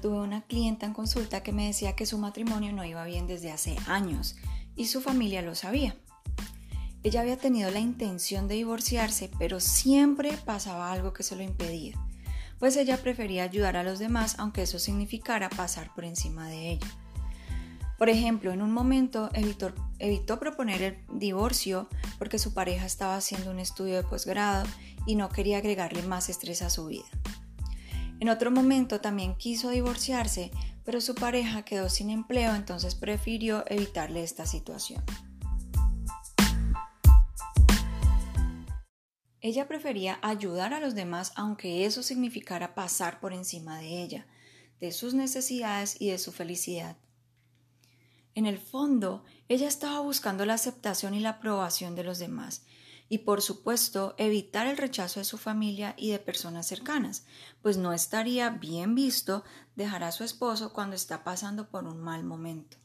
tuve una clienta en consulta que me decía que su matrimonio no iba bien desde hace años y su familia lo sabía. Ella había tenido la intención de divorciarse, pero siempre pasaba algo que se lo impedía, pues ella prefería ayudar a los demás aunque eso significara pasar por encima de ella. Por ejemplo, en un momento evitó, proponer el divorcio porque su pareja estaba haciendo un estudio de posgrado y no quería agregarle más estrés a su vida. En otro momento también quiso divorciarse, pero su pareja quedó sin empleo, entonces prefirió evitarle esta situación. Ella prefería ayudar a los demás aunque eso significara pasar por encima de ella, de sus necesidades y de su felicidad. En el fondo, ella estaba buscando la aceptación y la aprobación de los demás, y por supuesto evitar el rechazo de su familia y de personas cercanas, pues no estaría bien visto dejar a su esposo cuando está pasando por un mal momento.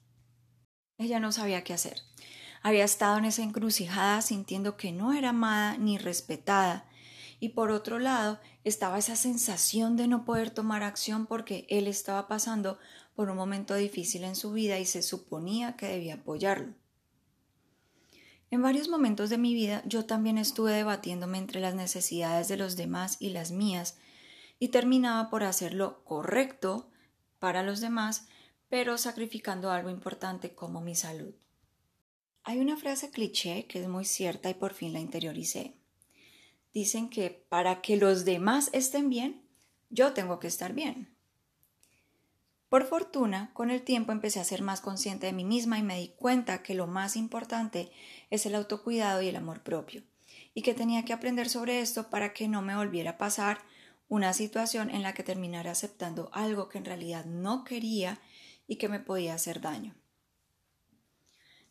Ella no sabía qué hacer. Había estado en esa encrucijada sintiendo que no era amada ni respetada, y por otro lado estaba esa sensación de no poder tomar acción porque él estaba pasando por un momento difícil en su vida y se suponía que debía apoyarlo. En varios momentos de mi vida yo también estuve debatiéndome entre las necesidades de los demás y las mías, y terminaba por hacer lo correcto para los demás, pero sacrificando algo importante como mi salud. Hay una frase cliché que es muy cierta y por fin la interioricé. Dicen que para que los demás estén bien, yo tengo que estar bien. Por fortuna, con el tiempo empecé a ser más consciente de mí misma y me di cuenta que lo más importante es el autocuidado y el amor propio, y que tenía que aprender sobre esto para que no me volviera a pasar una situación en la que terminara aceptando algo que en realidad no quería y que me podía hacer daño.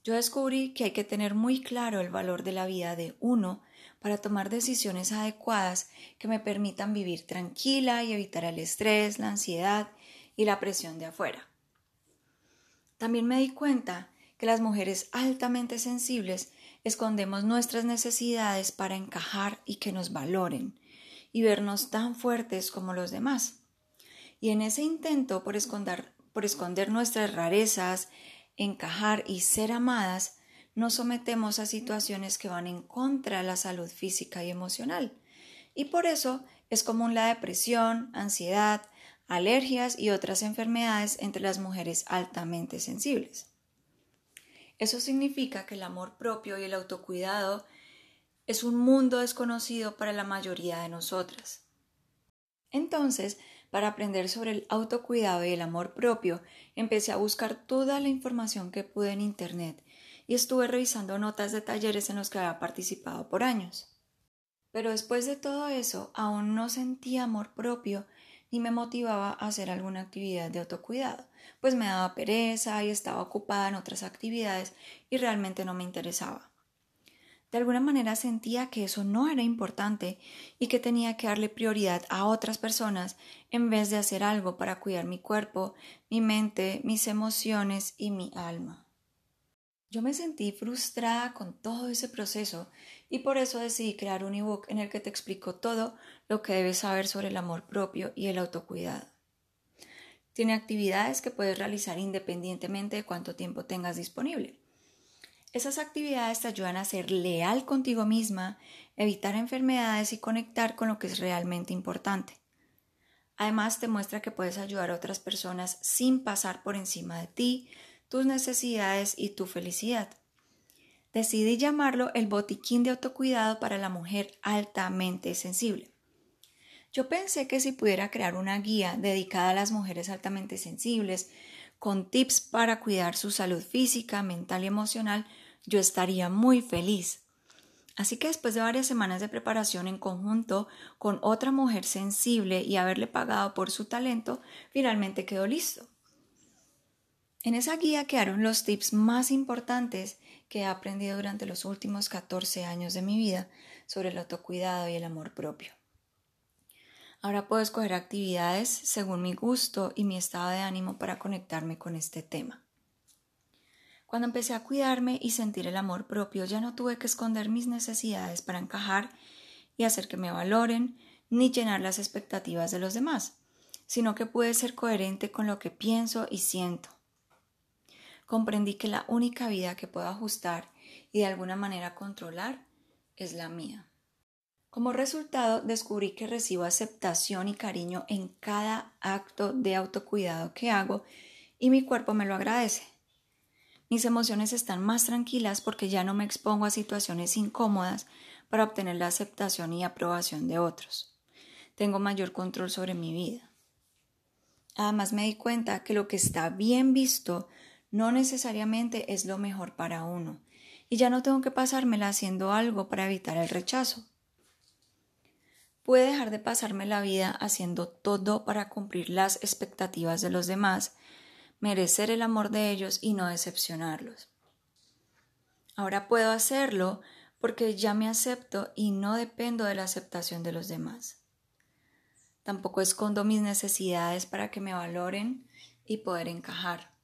Yo descubrí que hay que tener muy claro el valor de la vida de uno para tomar decisiones adecuadas que me permitan vivir tranquila y evitar el estrés, la ansiedad y la presión de afuera. También me di cuenta que las mujeres altamente sensibles escondemos nuestras necesidades para encajar y que nos valoren y vernos tan fuertes como los demás. Y en ese intento por esconder, por esconder nuestras rarezas, encajar y ser amadas, nos sometemos a situaciones que van en contra de la salud física y emocional. Y por eso es común la depresión, ansiedad, alergias y otras enfermedades entre las mujeres altamente sensibles. Eso significa que el amor propio y el autocuidado es un mundo desconocido para la mayoría de nosotras. Entonces, para aprender sobre el autocuidado y el amor propio, empecé a buscar toda la información que pude en Internet y estuve revisando notas de talleres en los que había participado por años. Pero después de todo eso, aún no sentía amor propio ni me motivaba a hacer alguna actividad de autocuidado, pues me daba pereza y estaba ocupada en otras actividades y realmente no me interesaba. De alguna manera sentía que eso no era importante y que tenía que darle prioridad a otras personas en vez de hacer algo para cuidar mi cuerpo, mi mente, mis emociones y mi alma. Yo me sentí frustrada con todo ese proceso y por eso decidí crear un ebook en el que te explico todo lo que debes saber sobre el amor propio y el autocuidado. Tiene actividades que puedes realizar independientemente de cuánto tiempo tengas disponible. Esas actividades te ayudan a ser leal contigo misma, evitar enfermedades y conectar con lo que es realmente importante. Además, te muestra que puedes ayudar a otras personas sin pasar por encima de ti, tus necesidades y tu felicidad. Decidí llamarlo el botiquín de autocuidado para la mujer altamente sensible. Yo pensé que si pudiera crear una guía dedicada a las mujeres altamente sensibles, con tips para cuidar su salud física, mental y emocional, yo estaría muy feliz. Así que después de varias semanas de preparación en conjunto con otra mujer sensible y haberle pagado por su talento, finalmente quedó listo. En esa guía quedaron los tips más importantes que he aprendido durante los últimos 14 años de mi vida sobre el autocuidado y el amor propio. Ahora puedo escoger actividades según mi gusto y mi estado de ánimo para conectarme con este tema. Cuando empecé a cuidarme y sentir el amor propio, ya no tuve que esconder mis necesidades para encajar y hacer que me valoren, ni llenar las expectativas de los demás sino que pude ser coherente con lo que pienso y siento. Comprendí que la única vida que puedo ajustar y de alguna manera controlar es la mía. Como resultado, descubrí que recibo aceptación y cariño en cada acto de autocuidado que hago y mi cuerpo me lo agradece. Mis emociones están más tranquilas porque ya no me expongo a situaciones incómodas para obtener la aceptación y aprobación de otros. Tengo mayor control sobre mi vida. Además me di cuenta que lo que está bien visto no necesariamente es lo mejor para uno, y ya no tengo que pasármela haciendo algo para evitar el rechazo. Pude dejar de pasarme la vida haciendo todo para cumplir las expectativas de los demás merecer el amor de ellos y no decepcionarlos. Ahora puedo hacerlo porque ya me acepto y no dependo de la aceptación de los demás. Tampoco escondo mis necesidades para que me valoren y poder encajar.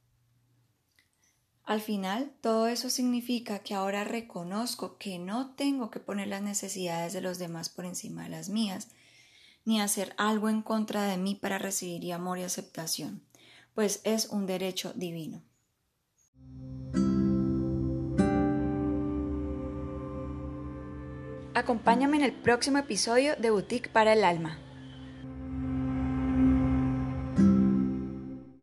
Al final, todo eso significa que ahora reconozco que no tengo que poner las necesidades de los demás por encima de las mías, ni hacer algo en contra de mí para recibir amor y aceptación pues es un derecho divino. Acompáñame en el próximo episodio de Boutique para el Alma.